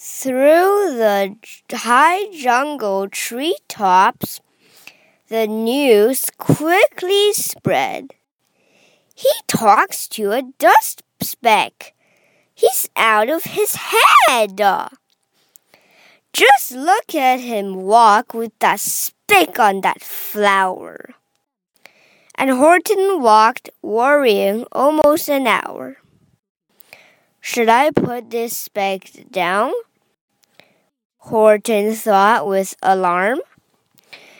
Through the high jungle treetops, the news quickly spread. He talks to a dust speck. He's out of his head. Just look at him walk with that speck on that flower. And Horton walked worrying almost an hour. Should I put this speck down? Horton thought with alarm.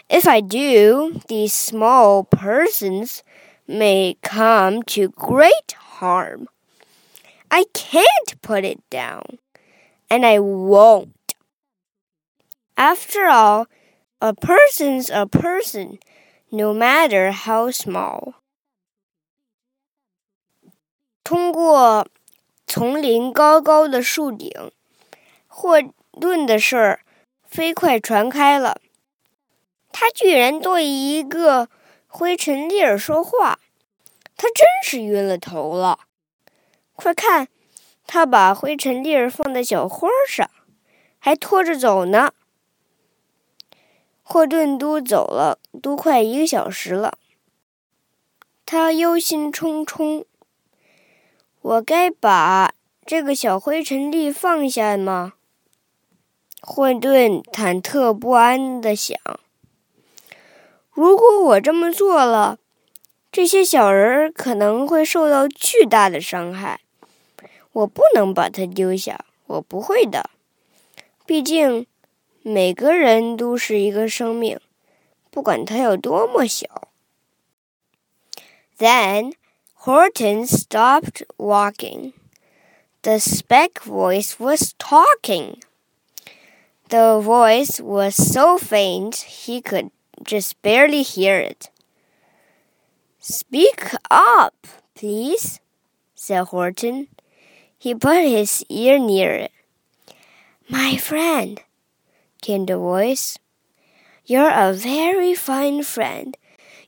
If I do, these small persons may come to great harm. I can't put it down, and I won't. After all, a person's a person, no matter how small. 通过丛林高高的树顶，霍 顿的事儿飞快传开了。他居然对一个灰尘粒儿说话，他真是晕了头了。快看，他把灰尘粒儿放在小花上，还拖着走呢。霍顿都走了，都快一个小时了。他忧心忡忡：“我该把这个小灰尘粒放下吗？”霍顿忐忑不安地想：“如果我这么做了，这些小人可能会受到巨大的伤害。我不能把它丢下，我不会的。毕竟……”每个人都是一个生命，不管他有多么小。Then Horton stopped walking. The speck voice was talking. The voice was so faint he could just barely hear it. Speak up, please, said Horton. He put his ear near it. My friend, came the voice. You're a very fine friend.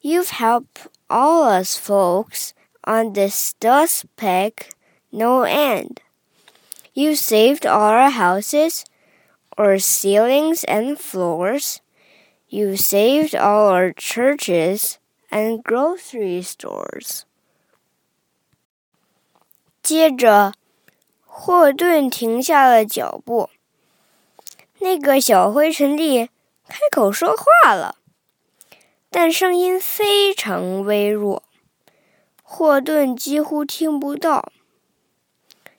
You've helped all us folks on this dust peck no end. You've saved all our houses, or ceilings and floors. You saved all our churches and grocery stores. 接着，霍顿停下了脚步。那个小灰尘粒开口说话了，但声音非常微弱，霍顿几乎听不到。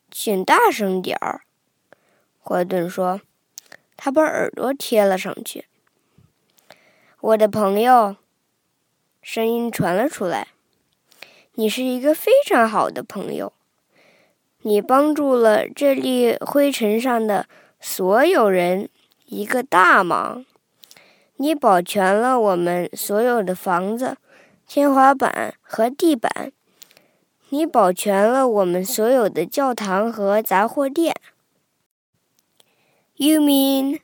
请大声点儿，霍顿说。他把耳朵贴了上去。我的朋友，声音传了出来。你是一个非常好的朋友，你帮助了这粒灰尘上的。所有人一个大忙，你保全了我们所有的房子、天花板和地板，你保全了我们所有的教堂和杂货店。You mean?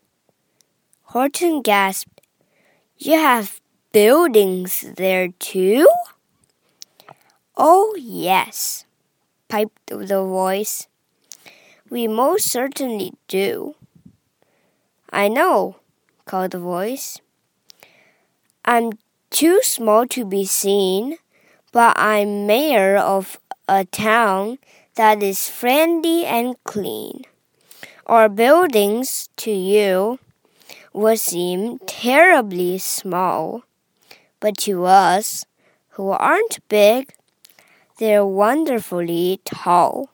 Horton gasped. You have buildings there too? Oh, yes, piped the voice. We most certainly do. I know, called the voice. I'm too small to be seen, but I'm mayor of a town that is friendly and clean. Our buildings to you would seem terribly small, but to us, who aren't big, they're wonderfully tall.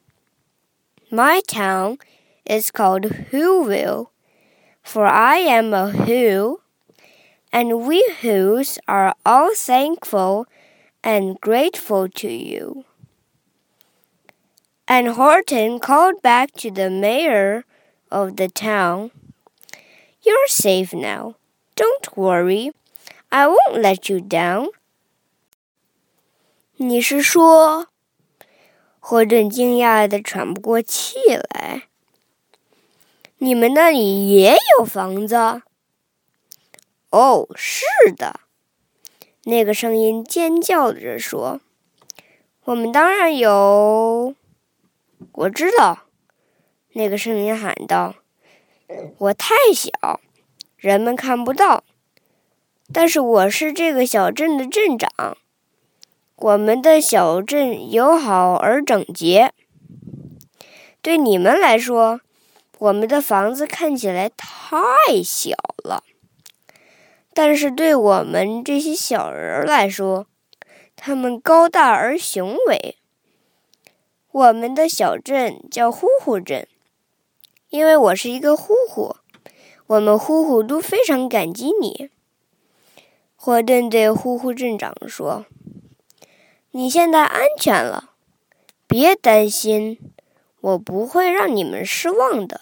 My town is called Whoville, for I am a Who, and we Whos are all thankful and grateful to you. And Horton called back to the mayor of the town, You're safe now. Don't worry. I won't let you down. 你是说霍顿惊讶的喘不过气来。你们那里也有房子？哦，是的。那个声音尖叫着说：“我们当然有。”我知道。 那个声音喊道：“我太小，人们看不到。但是我是这个小镇的镇长。我们的小镇友好而整洁。对你们来说，我们的房子看起来太小了。但是对我们这些小人来说，他们高大而雄伟。我们的小镇叫呼呼镇，因为我是一个呼呼。我们呼呼都非常感激你。霍顿对呼呼镇长说。你现在安全了，别担心，我不会让你们失望的。